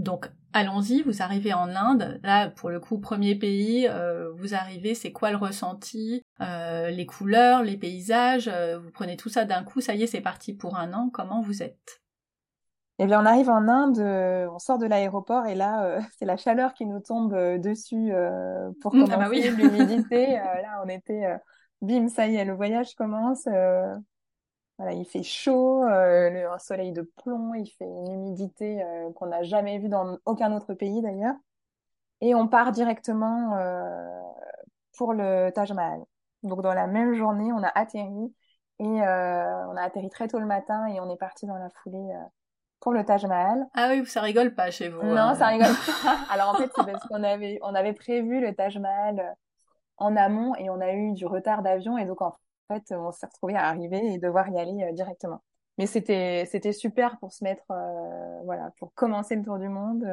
Donc allons-y, vous arrivez en Inde. Là, pour le coup, premier pays, euh, vous arrivez, c'est quoi le ressenti euh, Les couleurs, les paysages, euh, vous prenez tout ça d'un coup, ça y est, c'est parti pour un an. Comment vous êtes? Eh bien, on arrive en Inde, on sort de l'aéroport et là, c'est la chaleur qui nous tombe dessus pour commencer, ah bah oui. l'humidité. là, on était, bim, ça y est, le voyage commence. Voilà, il fait chaud, euh, un soleil de plomb, il fait une humidité euh, qu'on n'a jamais vue dans aucun autre pays d'ailleurs. Et on part directement euh, pour le Taj Mahal. Donc dans la même journée, on a atterri et on a atterri très tôt le matin et on est parti dans la foulée pour le Taj Mahal. Ah oui, ça rigole pas chez vous. Non, ça rigole pas. Alors en fait, c'est parce qu'on avait on avait prévu le Taj Mahal en amont et on a eu du retard d'avion et donc en fait, on s'est retrouvé à arriver et devoir y aller euh, directement. Mais c'était c'était super pour se mettre euh, voilà pour commencer le tour du monde.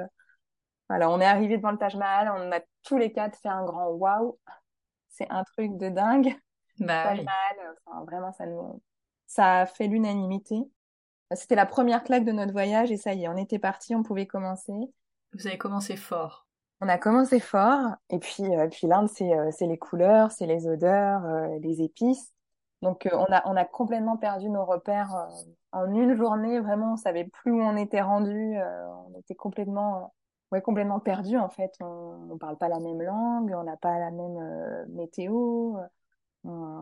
Voilà, on est arrivé devant le Taj Mahal, on a tous les quatre fait un grand waouh. C'est un truc de dingue. Bah, Taj Mahal, enfin, vraiment ça nous ça a fait l'unanimité. C'était la première claque de notre voyage et ça y est, on était parti, on pouvait commencer. Vous avez commencé fort. On a commencé fort et puis euh, puis l'Inde c'est c'est les couleurs, c'est les odeurs, les épices. Donc euh, on a on a complètement perdu nos repères euh, en une journée. Vraiment, on savait plus où on était rendu. Euh, on était complètement ouais complètement perdu en fait. On, on parle pas la même langue, on n'a pas la même météo.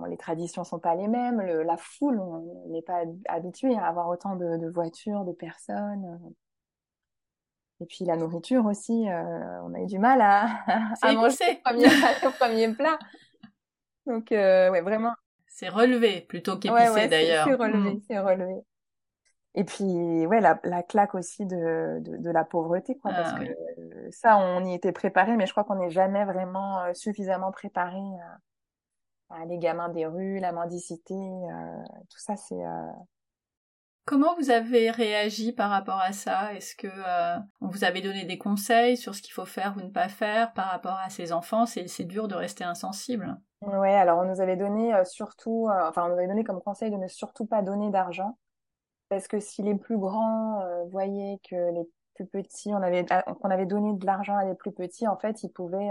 les traditions sont pas les mêmes. Le, la foule, on n'est pas habitué à avoir autant de, de voitures, de personnes. Et puis la nourriture aussi, on a eu du mal à, à manger le premier, plat. Donc ouais, vraiment c'est relevé plutôt qu'épicé d'ailleurs. C'est relevé, mm. c'est relevé. Et puis, ouais, la, la claque aussi de, de, de, la pauvreté, quoi, parce ah que ça, on y était préparé, mais je crois qu'on n'est jamais vraiment euh, suffisamment préparé à, les gamins des rues, la mendicité, euh, tout ça, c'est. Euh... Comment vous avez réagi par rapport à ça? Est-ce que euh, on vous avait donné des conseils sur ce qu'il faut faire ou ne pas faire par rapport à ces enfants? C'est dur de rester insensible. Ouais, alors on nous avait donné euh, surtout, euh, enfin on nous avait donné comme conseil de ne surtout pas donner d'argent, parce que si les plus grands euh, voyaient que les plus petits, on avait, on avait donné de l'argent à les plus petits, en fait ils pouvaient,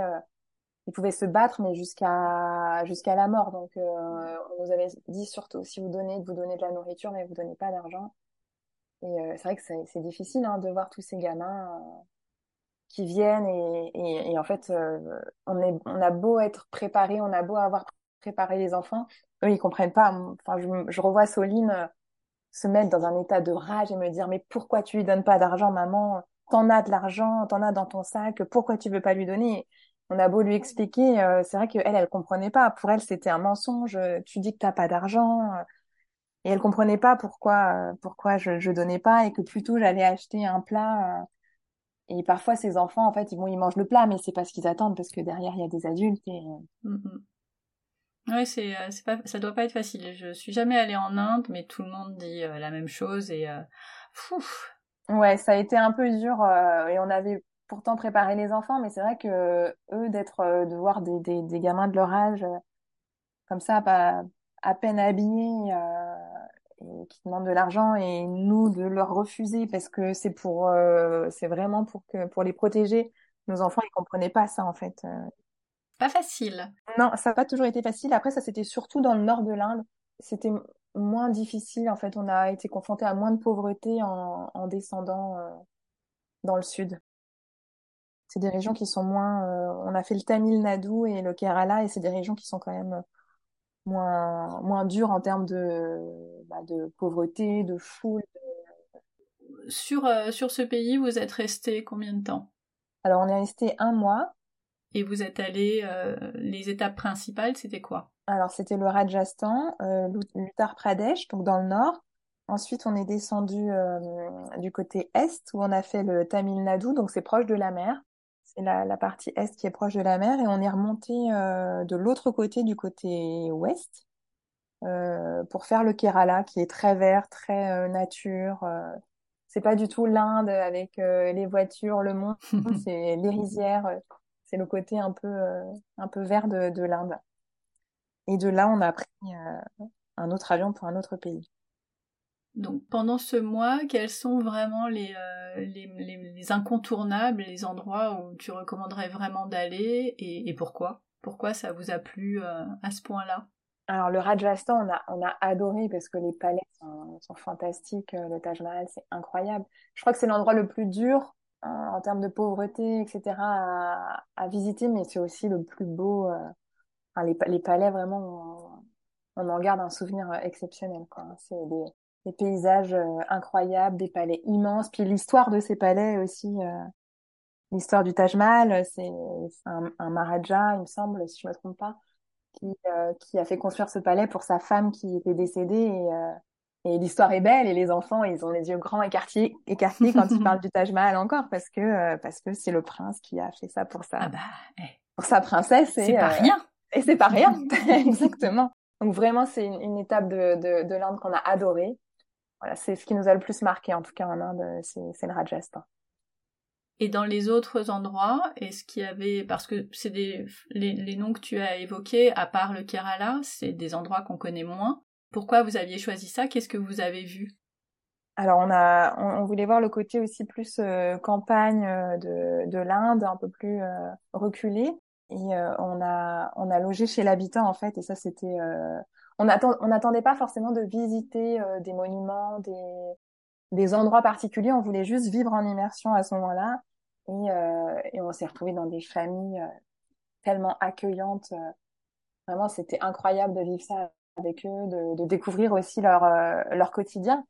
ils pouvaient se battre, mais jusqu'à jusqu'à la mort. Donc on nous avait dit surtout si vous donnez, vous donnez de la nourriture, mais vous donnez pas d'argent. Et c'est vrai que c'est difficile hein, de voir tous ces gamins qui viennent et, et, et en fait euh, on est on a beau être préparé on a beau avoir préparé les enfants eux ils comprennent pas enfin je, je revois Soline euh, se mettre dans un état de rage et me dire mais pourquoi tu lui donnes pas d'argent maman? T'en as de l'argent t'en as dans ton sac pourquoi tu veux pas lui donner? On a beau lui expliquer euh, c'est vrai que elle comprenait pas pour elle c'était un mensonge tu dis que t'as pas d'argent et elle comprenait pas pourquoi pourquoi je, je donnais pas et que plutôt j'allais acheter un plat et parfois, ces enfants, en fait, ils mangent le plat, mais c'est pas ce qu'ils attendent parce que derrière, il y a des adultes et. Mm, mm. Oui, c'est, euh, c'est pas, ça doit pas être facile. Je suis jamais allée en Inde, mais tout le monde dit euh, la même chose et. Euh, ouais, ça a été un peu dur et on avait pourtant préparé les enfants, mais c'est vrai que eux, d'être, de voir des, des, des, gamins de leur âge comme ça, pas à peine habillés qui demandent de l'argent et nous de leur refuser parce que c'est pour euh, c'est vraiment pour que pour les protéger nos enfants ils comprenaient pas ça en fait euh. pas facile. Non ça n'a pas toujours été facile. Après ça c'était surtout dans le nord de l'Inde. C'était moins difficile en fait. On a été confronté à moins de pauvreté en, en descendant euh, dans le sud c'est des régions qui sont moins on a fait le Tamil Nadu et le Kerala et c'est des régions qui sont quand même moins moins dur en termes de bah, de pauvreté, de foule. Sur euh, sur ce pays, vous êtes resté combien de temps? Alors on est resté un mois. Et vous êtes allé euh, les étapes principales, c'était quoi? Alors c'était le Rajasthan, euh, l'Uttar Pradesh, donc dans le nord. Ensuite, on est descendu euh, du côté est où on a fait le Tamil Nadu, donc c'est proche de la mer c'est la, la, partie est qui est proche de la mer, et on est remonté euh, de l'autre côté, du côté ouest, euh, pour faire le Kerala, qui est très vert, très euh, nature. Euh. c'est pas du tout l'Inde avec euh, les voitures, le monde, c'est les rizières, c'est le côté un peu un peu vert de, de l'Inde. Et de là, on a pris un autre avion pour un autre pays. Donc pendant ce mois, quels sont vraiment les, euh, les, les, incontournables, les endroits où tu recommanderais vraiment d'aller et, et, pourquoi? Pourquoi ça vous a plu euh, à ce point-là? Alors le Rajasthan, on a, on a adoré parce que les palais sont, sont fantastiques, euh, le Taj Mahal, c'est incroyable. Je crois que c'est l'endroit le plus dur hein, en termes de pauvreté, etc. à, à visiter, mais c'est aussi le plus beau. Enfin, les, les palais, vraiment, on, on en garde un souvenir exceptionnel. Quoi. C'est des paysages euh, incroyables, des palais immenses. Puis l'histoire de ces palais aussi, euh, l'histoire du Taj Mahal, c'est un, un Maharaja, il me semble, si je me trompe pas, qui, euh, qui a fait construire ce palais pour sa femme qui était décédée. Et, et l'histoire est belle et les enfants, ils ont les yeux grands écartés, écartés quand ils parlent du Taj Mahal encore parce que parce que c'est le prince qui a fait ça pour sa ah bah, eh. pour sa princesse. C'est pas rien. Et c'est pas rien, exactement. Donc vraiment, c'est une, une, étape de, de, de l'Inde qu'on a adorée voilà, c'est ce qui nous a le plus marqué, en tout cas en Inde, c'est le Rajasthan. Et dans les autres endroits, est-ce qu'il y avait, parce que c'est des, les, les, noms que tu as évoqués, à part le Kerala, c'est des endroits qu'on connaît moins. Pourquoi vous aviez choisi ça? Qu'est-ce que vous avez vu? Alors on a, on, voulait voir le côté aussi plus euh, campagne euh, de, de l'Inde, un peu plus euh, reculé. Et euh, on a, on a logé chez l'habitant en fait, et ça c'était on n'attendait pas forcément de visiter euh, des monuments, des, des endroits particuliers. On voulait juste vivre en immersion à ce moment-là. Et, euh, et on s'est retrouvés dans des familles euh, tellement accueillantes. Vraiment, c'était incroyable de vivre ça avec eux, de, de découvrir aussi leur, leur quotidien.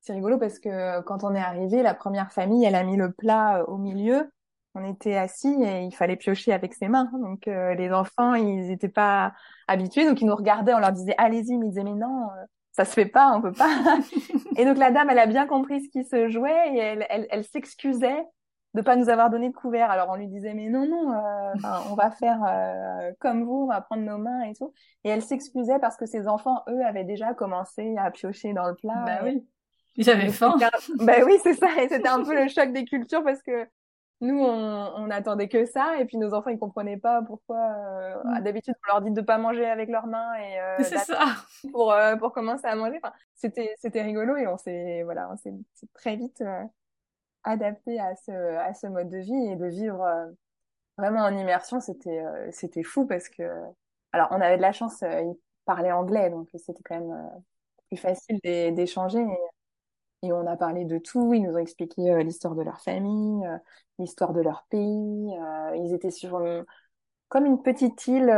C'est rigolo parce que quand on est arrivé, la première famille, elle a mis le plat au milieu on était assis et il fallait piocher avec ses mains. Donc euh, les enfants, ils n'étaient pas habitués, donc ils nous regardaient, on leur disait allez-y, mais ils disaient mais non, euh, ça se fait pas, on peut pas. et donc la dame, elle a bien compris ce qui se jouait et elle, elle, elle s'excusait de pas nous avoir donné de couvert. Alors on lui disait mais non non, euh, on va faire comme vous, on va prendre nos mains et tout. Et elle s'excusait parce que ses enfants, eux, avaient déjà commencé à piocher dans le plat. Bah oui. Ils avaient faim. Ben oui, c'est ça. Et c'était un peu le choc des cultures parce que nous, on, on attendait que ça, et puis nos enfants, ils comprenaient pas pourquoi. Euh, mm. D'habitude, on leur dit de pas manger avec leurs mains et euh, ça pour euh, pour commencer à manger. Enfin, c'était c'était rigolo et on s'est voilà, on s'est très vite euh, adapté à ce à ce mode de vie et de vivre euh, vraiment en immersion. C'était c'était fou parce que alors on avait de la chance, ils parlaient anglais, donc c'était quand même plus facile d'échanger. Et on a parlé de tout. Ils nous ont expliqué euh, l'histoire de leur famille, euh, l'histoire de leur pays. Euh, ils étaient sur comme une petite île.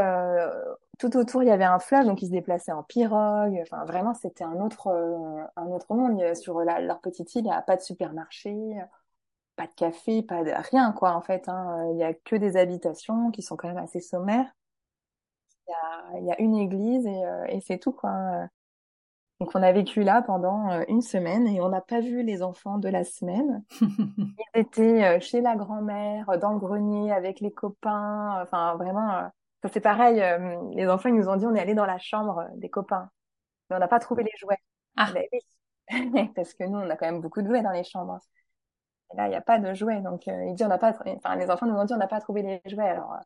tout autour, il y avait un fleuve, donc ils se déplaçaient en pirogue. Enfin, vraiment, c'était un autre, un autre monde. Sur leur petite île, il n'y a pas de supermarché, pas de café, pas de rien, quoi, en fait. Hein. Il y a que des habitations qui sont quand même assez sommaires. Il y a, une église et, et c'est tout, quoi. Donc on a vécu là pendant euh, une semaine et on n'a pas vu les enfants de la semaine. Ils étaient euh, chez la grand-mère, euh, dans le grenier avec les copains. Enfin vraiment, ça c'est pareil. Les enfants ils nous ont dit on est allé dans la chambre des copains, mais on n'a pas trouvé les jouets. Ah. Ben oui, parce que nous on a quand même beaucoup de jouets dans les chambres. Et là il n'y a pas de jouets, donc ils disent on n'a pas. Enfin les enfants nous ont dit on n'a pas trouvé les jouets. Alors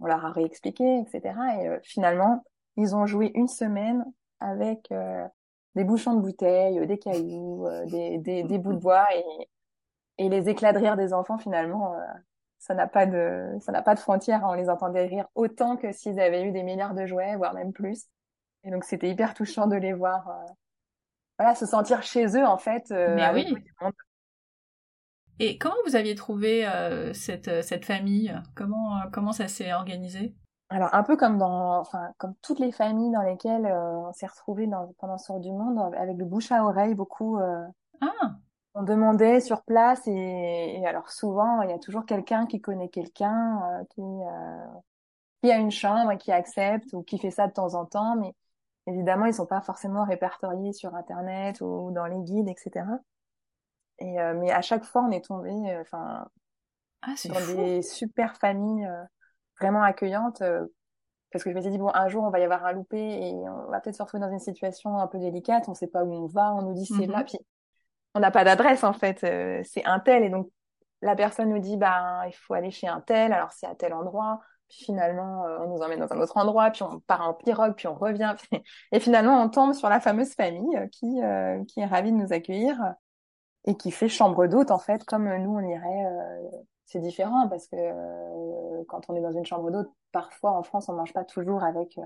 on leur a réexpliqué, etc. Et finalement ils ont joué une semaine avec des bouchons de bouteilles, des cailloux, euh, des, des, des, bouts de bois et, et les éclats de rire des enfants finalement, euh, ça n'a pas de ça n'a pas de frontières. Hein. On les entendait rire autant que s'ils avaient eu des milliards de jouets, voire même plus. Et donc c'était hyper touchant de les voir, euh, voilà, se sentir chez eux en fait. Mais oui. Et comment vous aviez trouvé cette cette famille? Comment comment ça s'est organisé? Alors un peu comme dans, enfin comme toutes les familles dans lesquelles euh, on s'est retrouvés dans, pendant ce tour du monde, avec le bouche à oreille beaucoup. Euh, ah. On demandait sur place et, et, alors souvent il y a toujours quelqu'un qui connaît quelqu'un euh, qui qui a une chambre et qui accepte ou qui fait ça de temps en temps, mais évidemment ils sont pas forcément répertoriés sur internet ou dans les guides, etc. Et mais à chaque fois on est tombé, enfin ah, dans des super familles vraiment accueillante euh, parce que je m'étais dit bon un jour on va y avoir un loupé et on va peut-être se retrouver dans une situation un peu délicate. On sait pas où on va. On nous dit c'est là. Mhm. puis on n'a pas d'adresse en fait. Euh, c'est un tel. Et donc la personne nous dit bah il faut aller chez un tel. Alors c'est à tel endroit. Puis finalement, on nous emmène dans un autre endroit, puis on part en pirogue, puis on revient. Et finalement, on tombe sur la fameuse famille qui, qui est ravie de nous accueillir et qui fait chambre d'hôte, en fait, comme nous, on irait. C'est différent parce que quand on est dans une chambre d'hôte, parfois en France, on mange pas toujours avec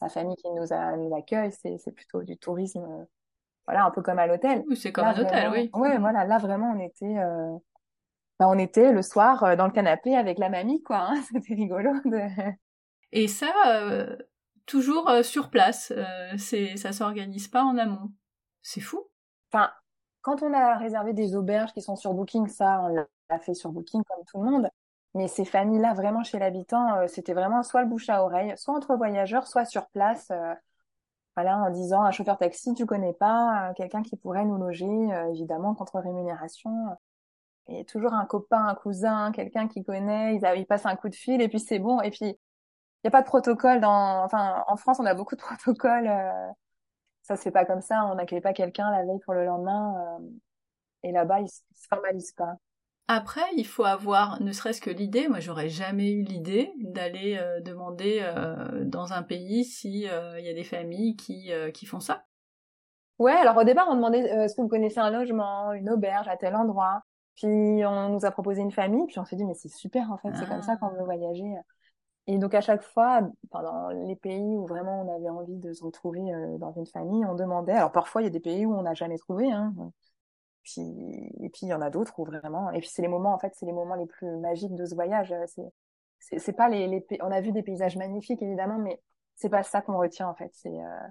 la famille qui nous, a, nous accueille. C'est plutôt du tourisme voilà, un peu comme à l'hôtel. Oui, c'est comme un hôtel, oui. Ouais, voilà, là vraiment on était, euh... bah, on était le soir euh, dans le canapé avec la mamie, quoi. Hein. C'était rigolo. De... Et ça, euh, toujours euh, sur place, c'est, ça s'organise pas en amont. C'est fou. Enfin, quand on a réservé des auberges qui sont sur Booking, ça, on l'a fait sur Booking comme tout le monde. Mais ces familles-là, vraiment chez l'habitant, c'était vraiment soit le bouche à oreille, soit entre voyageurs, soit sur place voilà, en disant un chauffeur taxi, tu connais pas, euh, quelqu'un qui pourrait nous loger, euh, évidemment, contre rémunération. Et toujours un copain, un cousin, quelqu'un qui connaît, ils, ils passent un coup de fil et puis c'est bon. Et puis, il n'y a pas de protocole dans, enfin, en France, on a beaucoup de protocoles. Euh, ça se fait pas comme ça. On n'accueille pas quelqu'un la veille pour le lendemain. et là-bas, ils se formalisent pas. Après, il faut avoir ne serait-ce que l'idée, moi j'aurais jamais eu l'idée d'aller euh, demander euh, dans un pays si euh, y a des familles qui, qui font ça. Ouais, alors au départ on demandait est-ce que vous connaissez un logement, une auberge à tel endroit? Puis on nous a proposé une famille, puis on s'est dit mais c'est super en fait, c'est comme ça qu'on veut voyager. Et donc à chaque fois, pendant les pays où vraiment on avait envie de se retrouver dans une famille, on demandait. Alors parfois il y a des pays où on n'a jamais trouvé, hein. Puis, et puis il y en a d'autres où vraiment. Et puis c'est les moments, en fait, c'est les moments les plus magiques de ce voyage. C'est, c'est, pas les, les, on a vu des paysages magnifiques évidemment, mais c'est pas ça qu'on retient en fait. C'est euh...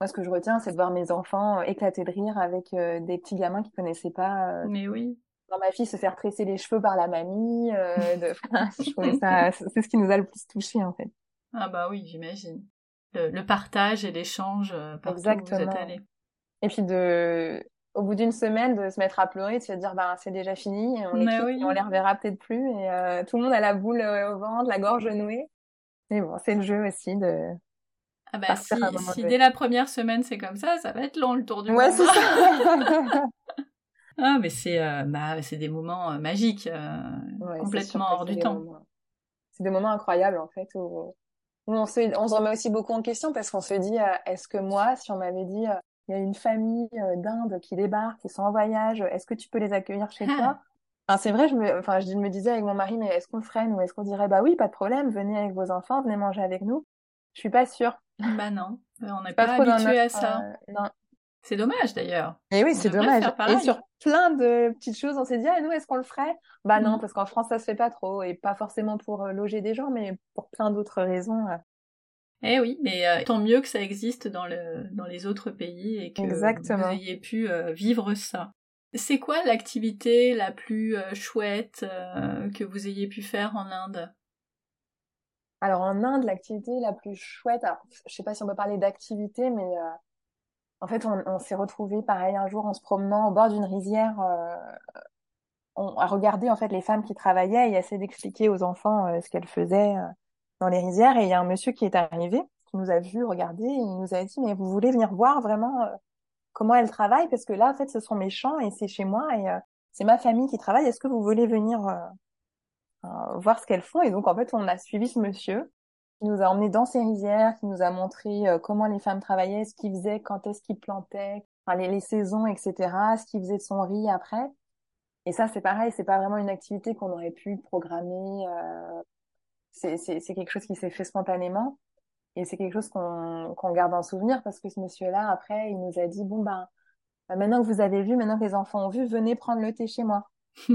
moi ce que je retiens, c'est de voir mes enfants éclater de rire avec euh, des petits gamins qui connaissaient pas. Euh... Mais oui. Dans ma fille se faire tresser les cheveux par la mamie. Euh, de... c'est ce qui nous a le plus touché en fait. Ah bah oui, j'imagine. Le, le partage et l'échange euh, partout Exactement. où vous êtes allé. Et puis de au bout d'une semaine de se mettre à pleurer, de se dire bah c'est déjà fini, on les, oui. on les reverra peut-être plus et euh, tout le monde a la boule euh, au ventre, la gorge nouée. Mais bon, c'est le jeu aussi de. Ah bah si, si dès la première semaine c'est comme ça, ça va être long le tour du ouais, monde. ça. ah mais c'est euh, bah c'est des moments euh, magiques, ouais, complètement hors du temps. C'est des moments incroyables en fait où, où on se on se remet aussi beaucoup en question parce qu'on se dit est-ce que moi si on m'avait dit il y a une famille euh, d'Inde qui débarque, qui sont en voyage, est-ce que tu peux les accueillir chez toi? Enfin, C'est vrai, je me, enfin, je me disais avec mon mari, mais est-ce qu'on le ferait, nous Est-ce qu'on dirait, bah oui, pas de problème, venez avec vos enfants, venez manger avec nous? Je suis pas sûre. Bah non, on n'est pas, pas habitué à ça. Euh, non. C'est dommage d'ailleurs. Et oui, c'est dommage. Et sur plein de petites choses, on s'est dit, ah, nous, est-ce qu'on le ferait? Bah non, mm. parce qu'en France, ça se fait pas trop. Et pas forcément pour euh, loger des gens, mais pour plein d'autres raisons. Eh oui, mais euh, tant mieux que ça existe dans, le, dans les autres pays et que vous ayez pu euh, vivre ça. C'est quoi l'activité la plus euh, chouette que vous ayez pu faire en Inde? Alors en Inde, l'activité la plus chouette, alors, je sais pas si on peut parler d'activité, mais en fait on, on s'est retrouvé pareil un jour en se promenant au bord d'une rizière. on a regardé en fait les femmes qui travaillaient et essayer d'expliquer aux enfants ce qu'elles faisaient dans les rizières et il y a un monsieur qui est arrivé, qui nous a vu regarder et il nous a dit mais vous voulez venir voir vraiment euh, comment elle travaille? Parce que là en fait ce sont mes champs et c'est chez moi et euh, c'est ma famille qui travaille. Est-ce que vous voulez venir euh, voir ce qu'elles font? Et donc en fait on a suivi ce monsieur qui nous a emmenés dans ces rizières, qui nous a montré comment les femmes travaillaient, ce qu'ils faisaient, quand est-ce qu'ils plantaient, enfin, les, les, saisons, etc. Ce qu'ils faisaient de son riz après. Et ça, c'est pareil, c'est pas vraiment une activité qu'on aurait pu programmer euh, c'est quelque chose qui s'est fait spontanément et c'est quelque chose qu'on qu'on garde en souvenir parce que ce monsieur-là, après, il nous a dit, bon, ben, maintenant que vous avez vu, maintenant que les enfants ont vu, venez prendre le thé chez moi.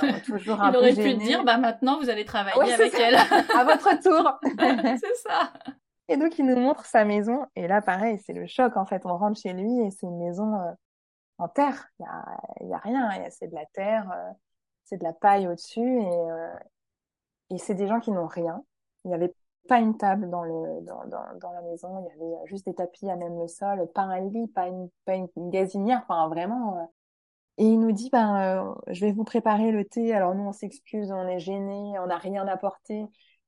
Alors, toujours un il aurait pu dire, bah maintenant vous allez travailler avec elle. à votre tour. c'est ça. Et donc il nous montre sa maison et là pareil, c'est le choc en fait. On rentre chez lui et c'est une maison euh, en terre. Il y a, y a rien. C'est de la terre, euh, c'est de la paille au-dessus et, euh, et c'est des gens qui n'ont rien. Il n'y avait pas une table dans, le, dans, dans, dans, la maison, il y avait juste des tapis à même le sol, pas un lit, pas une, pas une gazinière, enfin vraiment. Euh. Et il nous dit, ben, euh, je vais vous préparer le thé. Alors nous, on s'excuse, on est gênés, on n'a rien apporté.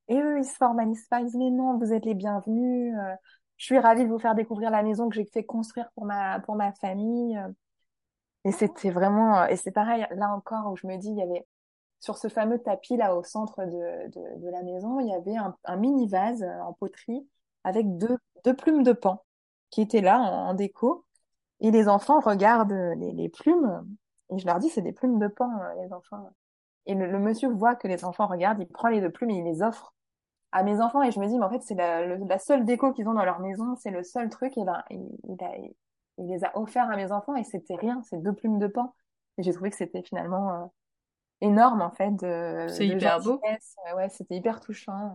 Et eux, ils se formalisent pas, ils disent, mais non, vous êtes les bienvenus. Euh. je suis ravie de vous faire découvrir la maison que j'ai fait construire pour ma, pour ma famille. Et c'était vraiment, et c'est pareil, là encore, où je me dis, il y avait sur ce fameux tapis là au centre de, de, de la maison, il y avait un, un, mini vase en poterie avec deux, deux plumes de pan qui étaient là en, déco. Et les enfants regardent les, les, plumes et je leur dis c'est des plumes de pan les enfants. Et le, le, monsieur voit que les enfants regardent, il prend les deux plumes et il les offre à mes enfants et je me dis mais en fait c'est la, la seule déco qu'ils ont dans leur maison, c'est le seul truc et ben il, il, a, il les a offerts à mes enfants et c'était rien, c'est deux plumes de pan. Et j'ai trouvé que c'était finalement euh, énorme en fait de c'est hyper beau ouais c'était hyper touchant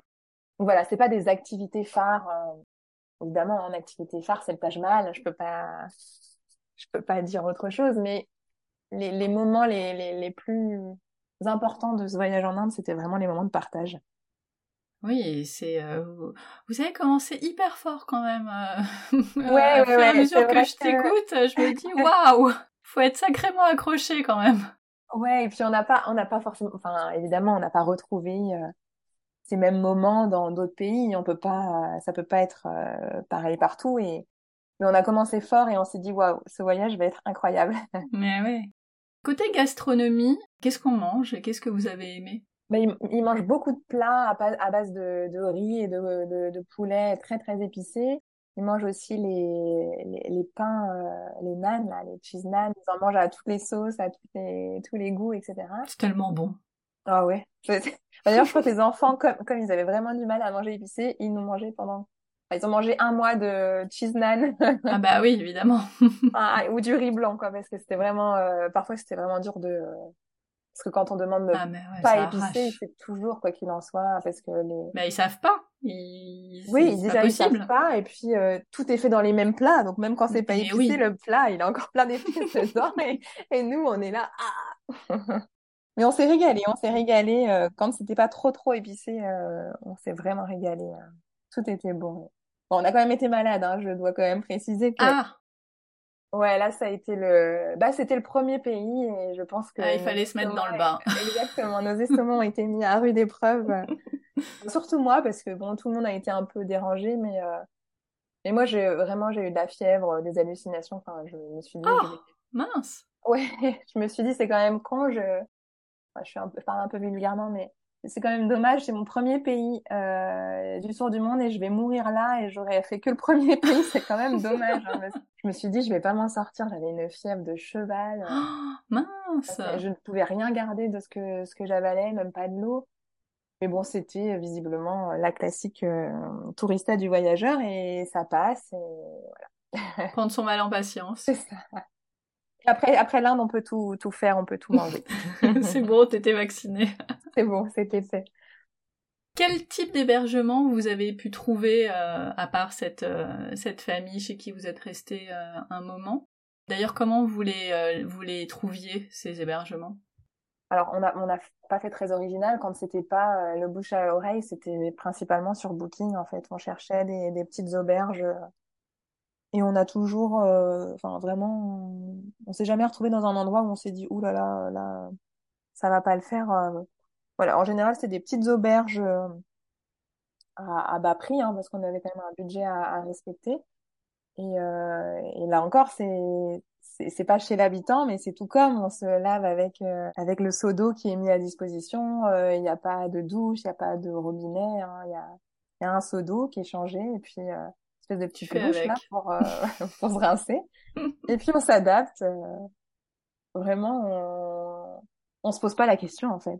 donc voilà c'est pas des activités phares euh, évidemment en activité phare c'est le Taj Mahal je peux pas je peux pas dire autre chose mais les, les moments les, les, les plus importants de ce voyage en Inde c'était vraiment les moments de partage oui, c'est. Euh, vous avez commencé hyper fort quand même. Euh, ouais, ouais, à fur et ouais, à mesure que, que je t'écoute, je me dis waouh, faut être sacrément accroché quand même. Ouais, et puis on n'a pas, on n'a pas forcément, enfin évidemment, on n'a pas retrouvé euh, ces mêmes moments dans d'autres pays. On peut pas, ça peut pas être euh, pareil partout. Et mais on a commencé fort et on s'est dit waouh, ce voyage va être incroyable. Mais ouais. Côté gastronomie, qu'est-ce qu'on mange? Et qu'est-ce que vous avez aimé? Ben, ils, ils mangent beaucoup de plats à, à base de, de riz et de, de, de, poulet très très épicés. Ils mangent aussi les, les, les pains, euh, les naans, là, les cheese naans. Ils en mangent à toutes les sauces, à tous les, tous les goûts, etc. C'est tellement bon. Ah ouais. D'ailleurs, je crois que les enfants, comme, comme ils avaient vraiment du mal à manger épicé, ils nous mangeaient pendant... Enfin, ils ont mangé un mois de cheese naan. ah bah oui, évidemment. ah, ou du riz blanc, quoi, parce que c'était vraiment... Euh, parfois, c'était vraiment dur de... Parce que quand on demande de ah, ouais, pas épicé, c'est toujours quoi qu'il en soit, parce que les. Mais ils savent pas. Ils... Oui, déjà ils savent pas, et puis euh, tout est fait dans les mêmes plats, donc même quand c'est pas épicé, oui. le plat il a encore plein d'épices dedans, et, et nous on est là. Ah Mais on s'est régalé, on s'est régalé euh, quand c'était pas trop trop épicé, euh, on s'est vraiment régalé. euh. Tout était bon. Bon, on a quand même été malade, hein, je dois quand même préciser que. Ah, Ouais, là, ça a été le, bah, c'était le premier pays et je pense que. ah, il fallait se mettre dans le bain. Exactement, nos estomacs ont été mis à rude épreuve. Surtout moi, parce que bon, tout le monde a été un peu dérangé, mais, euh, mais moi, j'ai vraiment, j'ai eu de la fièvre, des hallucinations. Enfin, je me suis dit, Oh, mince. ouais, je me suis dit, c'est quand même con. Je, enfin, je suis un peu, je parle un peu vulgairement, mais c'est quand même dommage. C'est mon premier pays euh, du tour du monde et je vais mourir là et j'aurais fait que le premier pays. C'est quand même dommage. hein, je me suis dit, je vais pas m'en sortir. J'avais une fièvre de cheval. Oh, mince. je ne pouvais rien garder de ce que ce que j'avalais, même pas de l'eau. Mais bon, c'était euh, visiblement la classique euh, tourista du voyageur et ça passe. Et Prendre son mal en patience. c'est ça. Après, après l'Inde, on peut tout, tout faire, on peut tout manger. C'est bon, t'étais vacciné. C'est bon, c'était fait. Quel type d'hébergement vous avez pu trouver euh, à part cette, euh, cette famille chez qui vous êtes resté euh, un moment? D'ailleurs, comment vous les, vous les trouviez, ces hébergements? Alors, on a, on n'a pas fait très original. Quand c'était pas euh, le bouche à oreille, c'était principalement sur Booking, en fait. On cherchait des, des petites auberges. Euh, Et on a toujours, euh, enfin, vraiment, on, s'est jamais retrouvé dans un endroit où on s'est dit, ouh là là, là, ça va pas le faire. euh. Voilà. En général, c'est des petites auberges euh, à, bas prix, hein, parce qu'on avait quand même un budget à, respecter. Et, euh, et là encore, c'est c'est pas chez l'habitant, mais c'est tout comme on se lave avec euh, avec le seau d'eau qui est mis à disposition. Euh, Il n'y a pas de douche, il n'y a pas de robinet. hein, Il y a il y a un seau d'eau qui est changé et puis euh, espèce de douche avec. là pour euh, pour se rincer. Et puis on s'adapte. euh, vraiment, on on se pose pas la question en fait.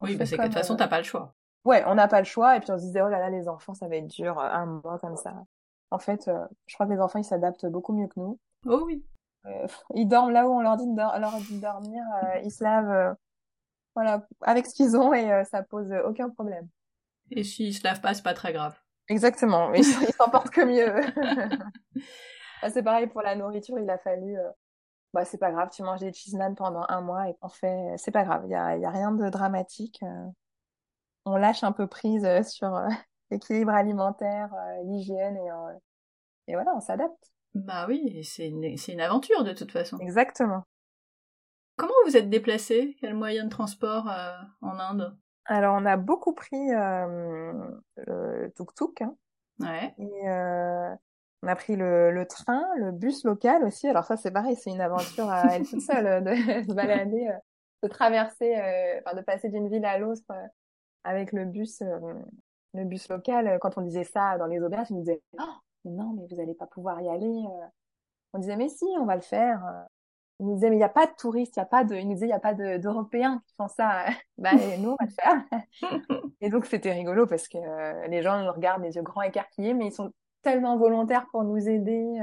On Oui, bah c'est que de toute façon, euh, t'as pas le choix. ouais, on n'a pas le choix. Et puis on se disait oh là là, les enfants, ça va être dur, un mois comme ça. En fait, je crois que les enfants ils s'adaptent beaucoup mieux que nous. Oh oui. Ils dorment là où on leur dit de, dor- leur dit de dormir, ils se lavent, voilà, avec ce qu'ils ont et ça pose aucun problème. Et s'ils se lavent pas, c'est pas très grave. Exactement, ils ils s'en portent que mieux. Ah, C'est pareil pour la nourriture, il a fallu, euh, bah c'est pas grave, tu manges des cheese naan pendant un mois et en fait, c'est pas grave, il y a, y a rien de dramatique. euh. on lâche un peu prise euh, sur euh, l'équilibre alimentaire, l'hygiène et, et voilà, on s'adapte. Bah oui, c'est une, une aventure de toute façon. Exactement. Comment vous êtes déplacé Quel moyen de transport euh, en Inde? Alors, on a beaucoup pris euh, le tuk-tuk, hein. Ouais. Et euh, on a pris le, le train, le bus local aussi. Alors ça, c'est pareil, c'est une aventure à elle toute seule euh, de se balader. euh. de traverser, euh, enfin de passer d'une ville à l'autre euh, avec le bus, le bus local. Quand on disait ça dans les auberges, ils nous disaient oh, non, mais vous n'allez pas pouvoir y aller. On disait mais si, on va le faire. Ils nous disaient mais il n'y a pas de touristes, il y a pas de, ils nous disaient il y a pas d'Européens qui font ça. bah nous on va le faire. et donc c'était rigolo parce que les gens nous regardent les yeux grands écarquillés, mais ils sont tellement volontaires pour nous aider,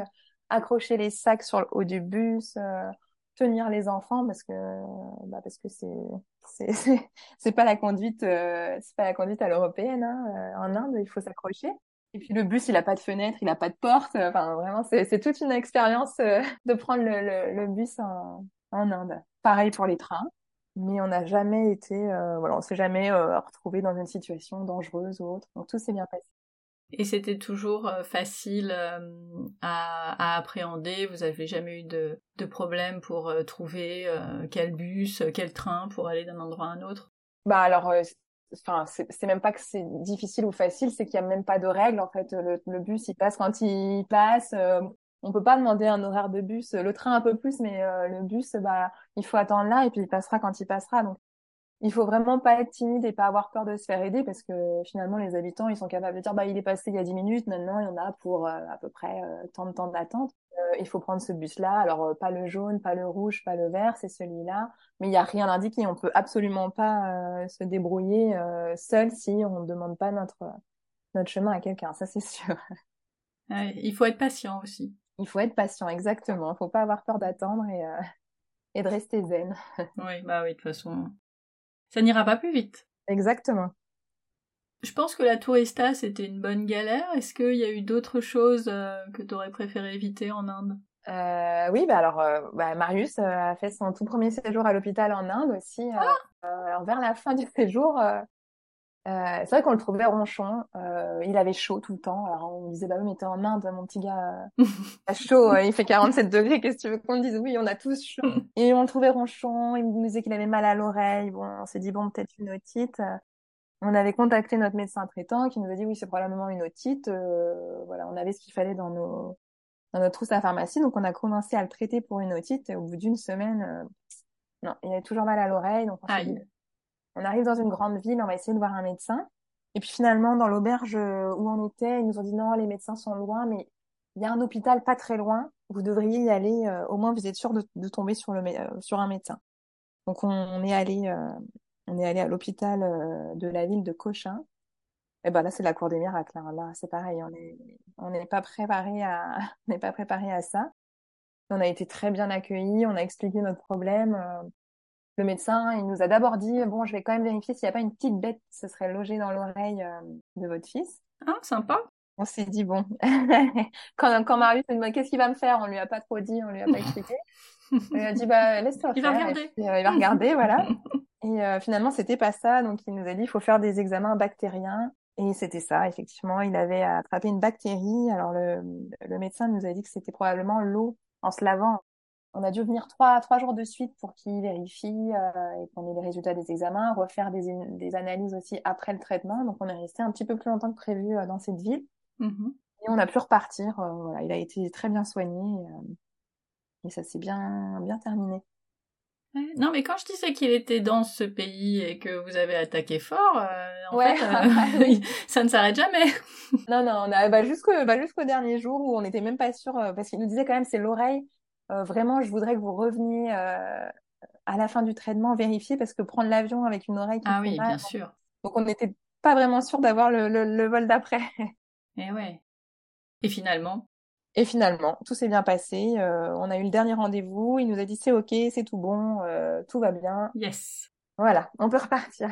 accrocher les sacs sur le haut du bus tenir les enfants parce que bah parce que c'est c'est c'est pas la conduite euh, c'est pas la conduite à l'européenne hein. Euh, en Inde il faut s'accrocher et puis le bus il a pas de fenêtre il a pas de porte enfin vraiment c'est toute une expérience euh, de prendre le, le, le, bus en en Inde pareil pour les trains mais on n'a jamais été voilà on s'est jamais retrouvé dans une situation dangereuse ou autre donc tout s'est bien passé et c'était toujours euh, facile euh, à, à, appréhender? Vous avez jamais eu de, de problème pour euh, trouver quel bus, quel train pour aller d'un endroit à un autre? Bah alors, enfin c'est même pas que c'est difficile ou facile, c'est qu'il y a même pas de règles en fait. Le, le, bus il passe quand il passe. on peut pas demander un horaire de bus. Le train un peu plus, mais le bus bah il faut attendre là et puis il passera quand il passera. Donc il faut vraiment pas être timide et pas avoir peur de se faire aider parce que finalement les habitants ils sont capables de dire bah il est passé il y a 10 minutes maintenant il y en a pour euh, à peu près euh, tant de temps d'attente euh, il faut prendre ce bus là alors pas le jaune pas le rouge pas le vert c'est celui-là. Mais il y a rien indiqué on peut absolument pas se débrouiller seul si on ne demande pas notre notre chemin à quelqu'un. Ça c'est sûr. Il faut être patient aussi. Il faut être patient exactement. Il faut pas avoir peur d'attendre et et de rester zen. Oui bah oui de toute façon ça n'ira pas plus vite. Exactement. Je pense que la tourista, c'était une bonne galère. Est-ce qu'il y a eu d'autres choses euh, que tu aurais préféré éviter en Inde? Euh, Oui, bah alors euh, bah, Marius a fait son tout premier séjour à l'hôpital en Inde aussi. Ah alors vers la fin du séjour, euh, c'est vrai qu'on le trouvait ronchon. Euh, il avait chaud tout le temps. Alors on disait bah oui mais t'es en Inde mon petit gars, euh, a chaud. il fait 47 degrés. Qu'est-ce que tu veux qu'on dise? Oui on a tous chaud. Et on le trouvait ronchon. Il nous disait qu'il avait mal à l'oreille. Bon on s'est dit bon peut-être une otite. On avait contacté notre médecin traitant qui nous a dit oui c'est probablement une otite. Euh, voilà on avait ce qu'il fallait dans nos dans notre trousse à pharmacie. Donc on a commencé à le traiter pour une otite. Et au bout d'une semaine, euh, non il avait toujours mal à l'oreille. Donc on s'est dit on arrive dans une grande ville, on va essayer de voir un médecin. Et puis finalement, dans l'auberge où on était, ils nous ont dit non, les médecins sont loin, mais il y a un hôpital pas très loin. Vous devriez y aller. Euh, au moins, vous êtes sûr de, tomber sur le euh, sur un médecin. Donc on, est allé euh, on est allé à l'hôpital de la ville de Cochin. Et ben là, c'est la cour des miracles. Hein. Là, c'est pareil. On est on n'est pas préparé à on n'est pas préparé à ça. On a été très bien accueillis. On a expliqué notre problème le médecin, il nous a d'abord dit bon, je vais quand même vérifier s'il n'y a pas une petite bête qui se serait logée dans l'oreille euh, de votre fils. Ah, sympa. On s'est dit bon, quand, quand Marius me demande qu'est-ce qu'il va me faire, on lui a pas trop dit, on lui a pas expliqué. Il a dit bah laisse-toi faire. Va regarder. Euh, il va regarder, voilà. Et euh, finalement, c'était pas ça. Donc, il nous a dit il faut faire des examens bactériens. Et c'était ça, effectivement. Il avait attrapé une bactérie. Alors, le, le médecin nous a dit que c'était probablement l'eau en se lavant on a dû venir trois, trois jours de suite pour qu'ils vérifient euh, et qu'on ait les résultats des examens, refaire des, des, analyses aussi après le traitement. Donc on est resté un petit peu plus longtemps que prévu euh, dans cette ville. Mm-hmm. Et on a pu repartir. Euh, voilà, il a été très bien soigné et ça s'est bien, bien terminé. Non, mais quand je disais qu'il était dans ce pays et que vous avez attaqué fort, en fait, ça ne s'arrête jamais. non, non, on a bah, jusqu'au bah, jusqu'au dernier jour où on n'était même pas sûr, parce qu'il nous disait quand même c'est l'oreille euh, vraiment, je voudrais que vous reveniez euh, à la fin du traitement vérifier parce que prendre l'avion avec une oreille qui ah oui, bien sûr. Donc on n'était pas vraiment sûr d'avoir le, le, vol d'après. Et eh ouais. Et finalement? Et finalement, tout s'est bien passé. Euh, on a eu le dernier rendez-vous. Il nous a dit c'est ok, c'est tout bon, tout va bien. Yes. Voilà, on peut repartir.